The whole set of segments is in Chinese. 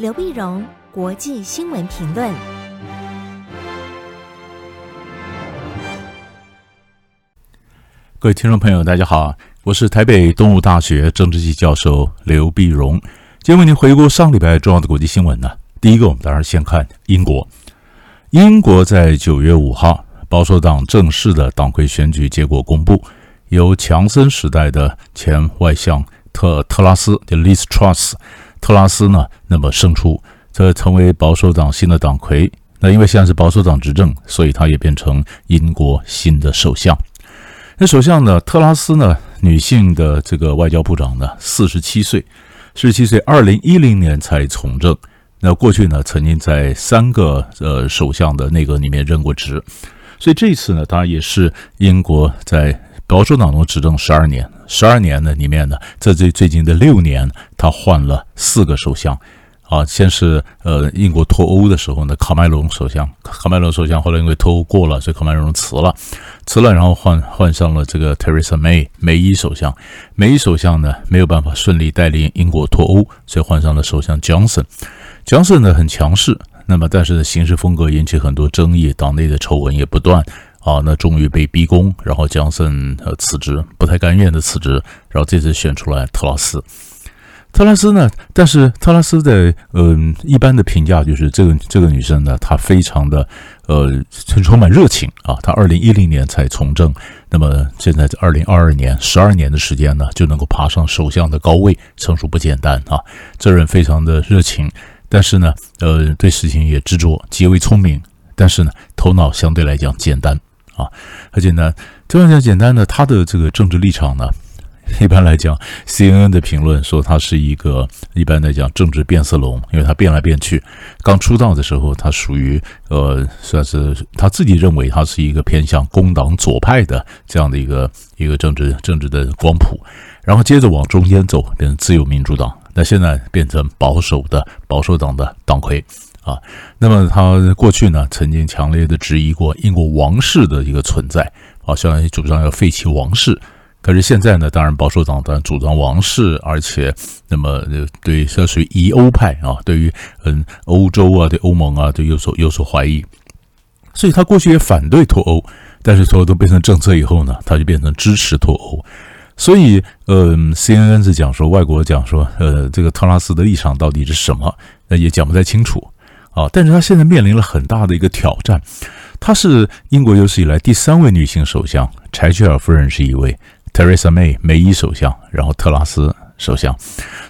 刘碧荣，国际新闻评论。各位听众朋友，大家好，我是台北东吴大学政治系教授刘碧荣。今天为您回顾上礼拜重要的国际新闻呢。第一个，我们当然先看英国。英国在九月五号，保守党正式的党魁选举结果公布，由强森时代的前外相特特拉斯的 Liz Truss 特拉斯呢，那么胜出，这成为保守党新的党魁。那因为现在是保守党执政，所以他也变成英国新的首相。那首相呢，特拉斯呢，女性的这个外交部长呢，四十七岁，四十七岁，二零一零年才从政。那过去呢，曾经在三个呃首相的内阁里面任过职，所以这次呢，当然也是英国在保守党中执政十二年，十二年呢里面呢，在最最近的六年，他换了四个首相。啊，先是呃，英国脱欧的时候呢，卡麦隆首相，卡麦隆首相后来因为脱欧过了，所以卡麦隆辞了，辞了，然后换换上了这个 Teresa May 梅伊首相，梅伊首相呢没有办法顺利带领英国脱欧，所以换上了首相 Johnson，Johnson 呢很强势，那么但是呢行事风格引起很多争议，党内的丑闻也不断，啊，那终于被逼宫，然后 Johnson 呃辞职，不太甘愿的辞职，然后这次选出来特拉斯。特拉斯呢？但是特拉斯的嗯、呃，一般的评价就是这个这个女生呢，她非常的呃，充满热情啊。她二零一零年才从政，那么现在在二零二二年十二年的时间呢，就能够爬上首相的高位，成熟不简单啊。这人非常的热情，但是呢，呃，对事情也执着，极为聪明，但是呢，头脑相对来讲简单啊，很简单。这样讲简单的，他的这个政治立场呢？一般来讲，CNN 的评论说他是一个一般来讲政治变色龙，因为他变来变去。刚出道的时候，他属于呃，算是他自己认为他是一个偏向工党左派的这样的一个一个政治政治的光谱，然后接着往中间走，变成自由民主党，那现在变成保守的保守党的党魁啊。那么他过去呢，曾经强烈的质疑过英国王室的一个存在，啊，相当于主张要废弃王室。可是现在呢，当然保守党当然主张王室，而且那么对这属于疑欧派啊，对于嗯欧洲啊，对欧盟啊，都有所有所怀疑。所以他过去也反对脱欧，但是脱欧都变成政策以后呢，他就变成支持脱欧。所以嗯，CNN 是讲说，外国讲说，呃，这个特拉斯的立场到底是什么？那也讲不太清楚啊。但是他现在面临了很大的一个挑战，她是英国有史以来第三位女性首相，柴契尔夫人是一位。，Teresa May 梅伊首相，然后特拉斯首相，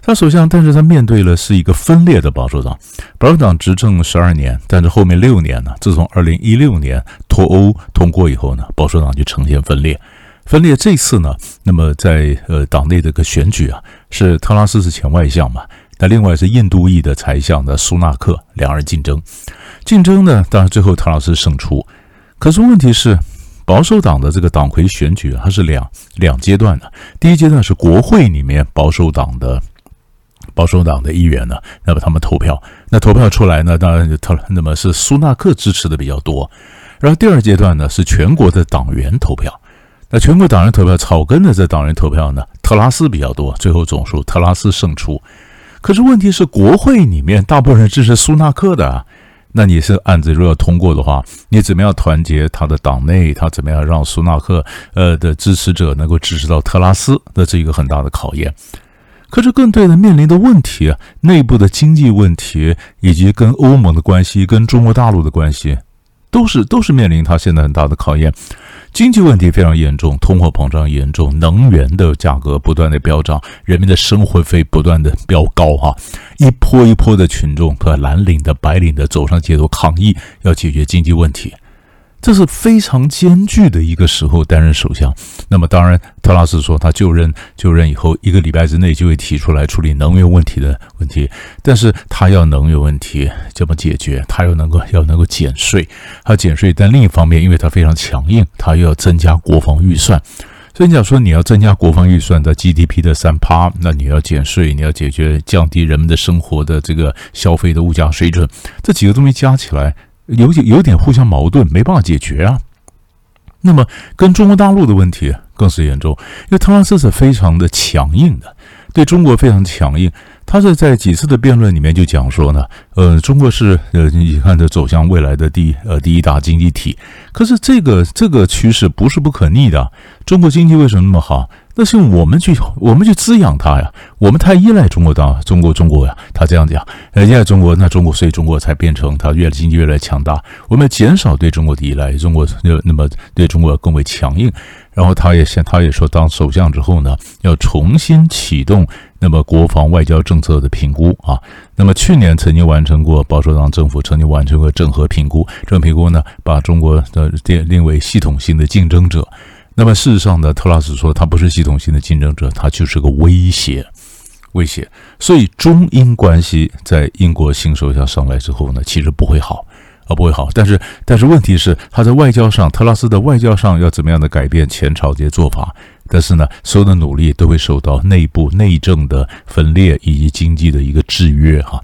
他首相，但是他面对了是一个分裂的保守党，保守党执政十二年，但是后面六年呢，自从二零一六年脱欧通过以后呢，保守党就呈现分裂，分裂这次呢，那么在呃党内的个选举啊，是特拉斯是前外相嘛，那另外是印度裔的财相的苏纳克，两人竞争，竞争呢，当然最后特拉斯胜出，可是问题是。保守党的这个党魁选举，它是两两阶段的。第一阶段是国会里面保守党的保守党的议员呢，那么他们投票，那投票出来呢，当然就特那么是苏纳克支持的比较多。然后第二阶段呢，是全国的党员投票，那全国党员投票，草根的这党员投票呢，特拉斯比较多，最后总数特拉斯胜出。可是问题是，国会里面大部分人支持苏纳克的。那你是案子如果要通过的话，你怎么样团结他的党内？他怎么样让苏纳克呃的支持者能够支持到特拉斯？那是一个很大的考验。可是更对的面临的问题啊，内部的经济问题，以及跟欧盟的关系、跟中国大陆的关系，都是都是面临他现在很大的考验。经济问题非常严重，通货膨胀严重，能源的价格不断的飙涨，人民的生活费不断的飙高，哈，一波一波的群众和蓝领的、白领的走上街头抗议，要解决经济问题。这是非常艰巨的一个时候担任首相。那么当然，特拉斯说他就任就任以后一个礼拜之内就会提出来处理能源问题的问题。但是他要能源问题怎么解决？他又能够要能够减税，他减税。但另一方面，因为他非常强硬，他又要增加国防预算。所以你讲说你要增加国防预算的 GDP 的三趴，那你要减税，你要解决降低人们的生活的这个消费的物价水准，这几个东西加起来。有点有点互相矛盾，没办法解决啊。那么跟中国大陆的问题更是严重，因为特拉斯是非常的强硬的，对中国非常强硬。他是在几次的辩论里面就讲说呢，呃，中国是呃，你看这走向未来的第呃第一大经济体。可是这个这个趋势不是不可逆的。中国经济为什么那么好？那是我们去我们去滋养它呀。我们太依赖中国的中国中国呀。他这样讲，呃，依赖中国，那中国所以中国才变成它越来经济越来强大。我们减少对中国的依赖，中国就那么对中国更为强硬。然后他也先他也说，当首相之后呢，要重新启动。那么国防外交政策的评估啊，那么去年曾经完成过保守党政府曾经完成过整合评估，这个评估呢，把中国的定列为系统性的竞争者。那么事实上呢，特拉斯说他不是系统性的竞争者，他就是个威胁，威胁。所以中英关系在英国新首相上来之后呢，其实不会好啊，不会好。但是但是问题是他在外交上，特拉斯的外交上要怎么样的改变前朝这些做法？但是呢，所有的努力都会受到内部内政的分裂以及经济的一个制约哈，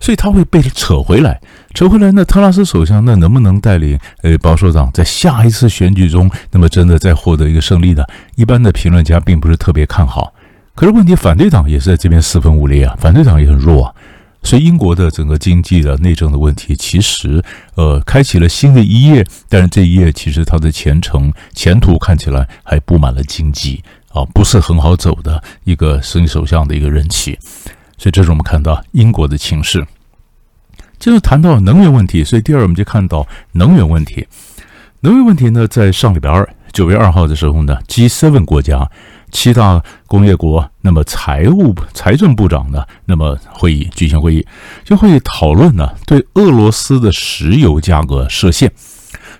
所以他会被扯回来，扯回来。那特拉斯首相那能不能带领呃保守党在下一次选举中，那么真的再获得一个胜利呢？一般的评论家并不是特别看好。可是问题，反对党也是在这边四分五裂啊，反对党也很弱啊。所以英国的整个经济的内政的问题，其实呃开启了新的一页，但是这一页其实它的前程前途看起来还布满了荆棘啊，不是很好走的一个新首相的一个任期。所以这是我们看到英国的情势。接着谈到能源问题，所以第二我们就看到能源问题。能源问题呢，在上礼拜二九月二号的时候呢，G7 国家。七大工业国，那么财务财政部长呢？那么会议举行会议，就会讨论呢，对俄罗斯的石油价格设限。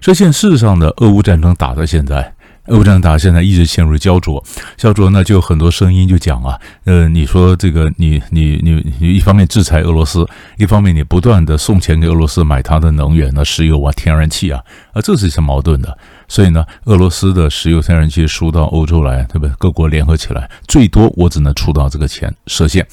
设限，事实上呢，俄乌战争打到现在，俄乌战争打现在一直陷入焦灼，焦灼呢，就很多声音就讲啊，呃，你说这个你你你你一方面制裁俄罗斯，一方面你不断的送钱给俄罗斯买它的能源呢，石油啊、天然气啊，啊，这是一些矛盾的。所以呢，俄罗斯的石油天然气输到欧洲来，对不对？各国联合起来，最多我只能出到这个钱，设限，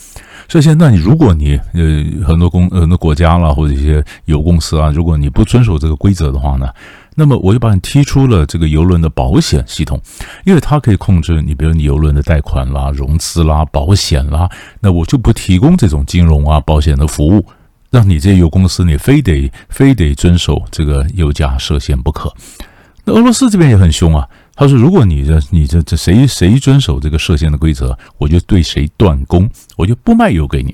设限。那你如果你呃很多公很多国家啦，或者一些油公司啊，如果你不遵守这个规则的话呢，那么我就把你踢出了这个油轮的保险系统，因为它可以控制你，比如你油轮的贷款啦、融资啦、保险啦，那我就不提供这种金融啊、保险的服务，让你这些油公司你非得非得遵守这个油价设限不可。那俄罗斯这边也很凶啊，他说：“如果你这、你这、这谁谁遵守这个设限的规则，我就对谁断供，我就不卖油给你，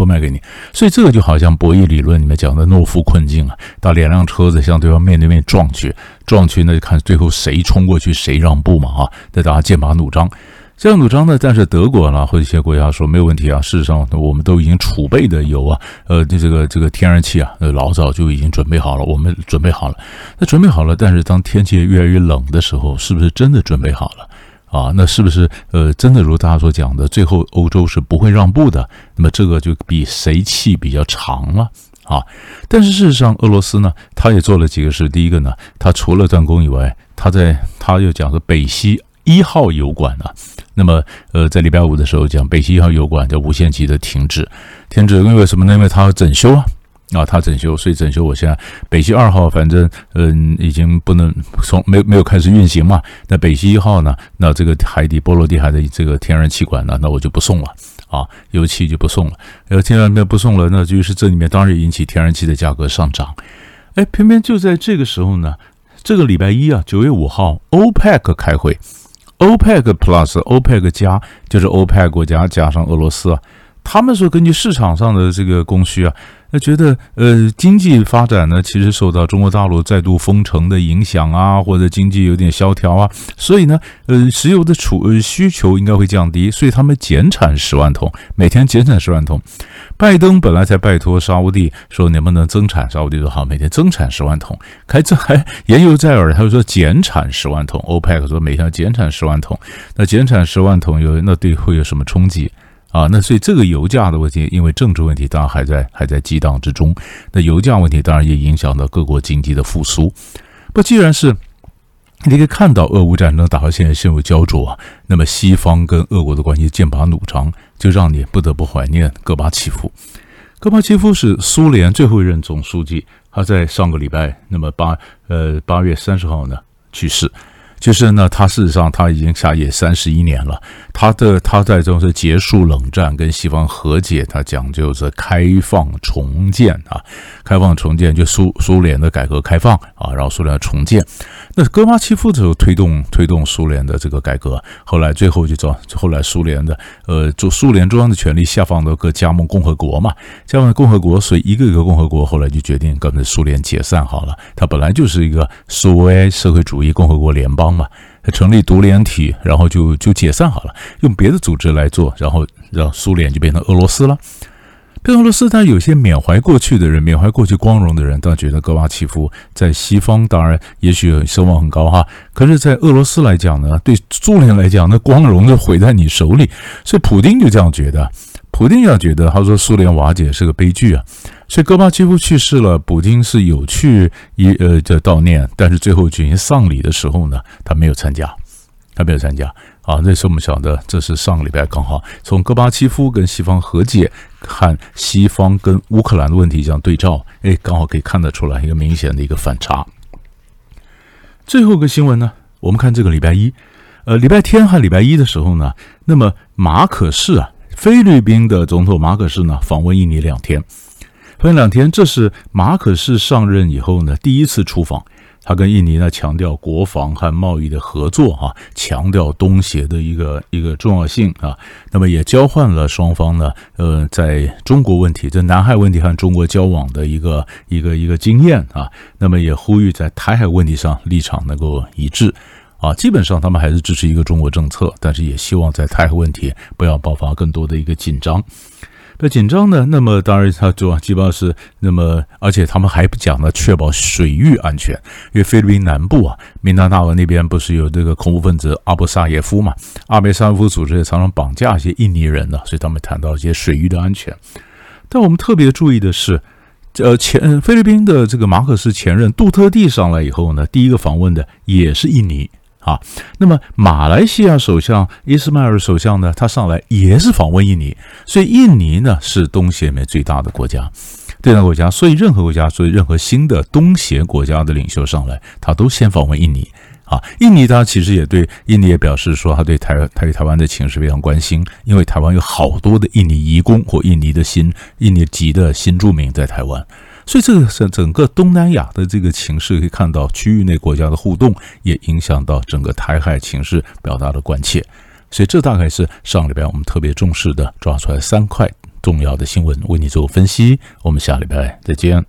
不卖给你。”所以这个就好像博弈理论里面讲的诺夫困境啊，当两辆车子向对方面对面撞去，撞去那就看最后谁冲过去，谁让步嘛啊，那大家剑拔弩张。这样主张呢，但是德国呢，或者一些国家说没有问题啊。事实上，我们都已经储备的油啊，呃，这个这个天然气啊，呃，老早就已经准备好了。我们准备好了，那准备好了。但是当天气越来越冷的时候，是不是真的准备好了啊？那是不是呃，真的如大家所讲的，最后欧洲是不会让步的？那么这个就比谁气比较长了啊？但是事实上，俄罗斯呢，他也做了几个事。第一个呢，他除了断供以外，他在他又讲说北溪一号油管啊。那么，呃，在礼拜五的时候讲，北溪一号油管叫无限期的停止，停止，因为什么呢？因为它要整修啊，啊，它整修，所以整修。我现在北溪二号，反正嗯，已经不能从没没有开始运行嘛。那北溪一号呢？那这个海底波罗的海的这个天然气管呢？那我就不送了啊，油气就不送了。呃，天然气不送了，那就是这里面当然引起天然气的价格上涨。哎，偏偏就在这个时候呢，这个礼拜一啊，九月五号，OPEC 开会。OPEC Plus、OPEC 加就是欧佩克国家加上俄罗斯啊，他们说根据市场上的这个供需啊，那觉得呃经济发展呢，其实受到中国大陆再度封城的影响啊，或者经济有点萧条啊，所以呢，呃石油的储呃需求应该会降低，所以他们减产十万桶，每天减产十万桶。拜登本来在拜托沙乌地说能不能增产，沙乌地说好，每天增产十万桶。开这还言犹在耳，他就说减产十万桶。欧佩克说每天减产十万桶，那减产十万桶有那对会有什么冲击啊？那所以这个油价的问题，因为政治问题当然还在还在激荡之中。那油价问题当然也影响到各国经济的复苏。不，既然是。你可以看到，俄乌战争打到现在陷入焦灼，那么西方跟俄国的关系剑拔弩张，就让你不得不怀念戈巴契夫。戈巴契夫是苏联最后一任总书记，他在上个礼拜，那么八呃八月三十号呢去世。就是呢，他事实上他已经下野三十一年了。他的他在这种是结束冷战，跟西方和解，他讲究是开放重建啊，开放重建就苏苏联的改革开放啊，然后苏联重建。那戈巴契夫就推动推动苏联的这个改革，后来最后就找后来苏联的呃，就苏联中央的权力下放到各加盟共和国嘛，加盟共和国，所以一个一个共和国后来就决定跟着苏联解散好了。它本来就是一个苏维埃社会主义共和国联邦嘛。成立独联体，然后就就解散好了，用别的组织来做，然后让苏联就变成俄罗斯了。变俄罗斯，但有些缅怀过去的人，缅怀过去光荣的人，当然觉得戈巴契夫在西方当然也许声望很高哈，可是，在俄罗斯来讲呢，对苏联来讲，那光荣就毁在你手里，所以普京就这样觉得。普丁要觉得，他说苏联瓦解是个悲剧啊，所以戈巴契夫去世了，普京是有去一呃这悼念，但是最后举行丧礼的时候呢，他没有参加，他没有参加啊。那是我们晓得，这是上个礼拜刚好从戈巴契夫跟西方和解，看西方跟乌克兰的问题这样对照，哎，刚好可以看得出来一个明显的一个反差。最后一个新闻呢，我们看这个礼拜一，呃，礼拜天和礼拜一的时候呢，那么马可仕啊。菲律宾的总统马可仕呢访问印尼两天，访问两天，这是马可仕上任以后呢第一次出访。他跟印尼呢强调国防和贸易的合作啊，强调东协的一个一个重要性啊。那么也交换了双方呢呃在中国问题、在南海问题和中国交往的一个一个一个经验啊。那么也呼吁在台海问题上立场能够一致。啊，基本上他们还是支持一个中国政策，但是也希望在台海问题不要爆发更多的一个紧张。那紧张呢？那么当然他主要基本上是那么，而且他们还不讲呢，确保水域安全，因为菲律宾南部啊，明达纳尔那边不是有这个恐怖分子阿布萨耶夫嘛？阿布萨耶夫组织也常常绑架一些印尼人呢，所以他们谈到一些水域的安全。但我们特别注意的是，呃，前菲律宾的这个马可斯前任杜特蒂上来以后呢，第一个访问的也是印尼。啊，那么马来西亚首相伊斯迈尔首相呢，他上来也是访问印尼，所以印尼呢是东协里面最大的国家，最大国家，所以任何国家，所以任何新的东协国家的领袖上来，他都先访问印尼。啊，印尼他其实也对印尼也表示说，他对台他对台湾的情势非常关心，因为台湾有好多的印尼移工或印尼的新印尼籍的新住民在台湾。所以，这个是整个东南亚的这个情势，可以看到区域内国家的互动，也影响到整个台海情势，表达了关切。所以，这大概是上礼拜我们特别重视的，抓出来三块重要的新闻，为你做分析。我们下礼拜再见。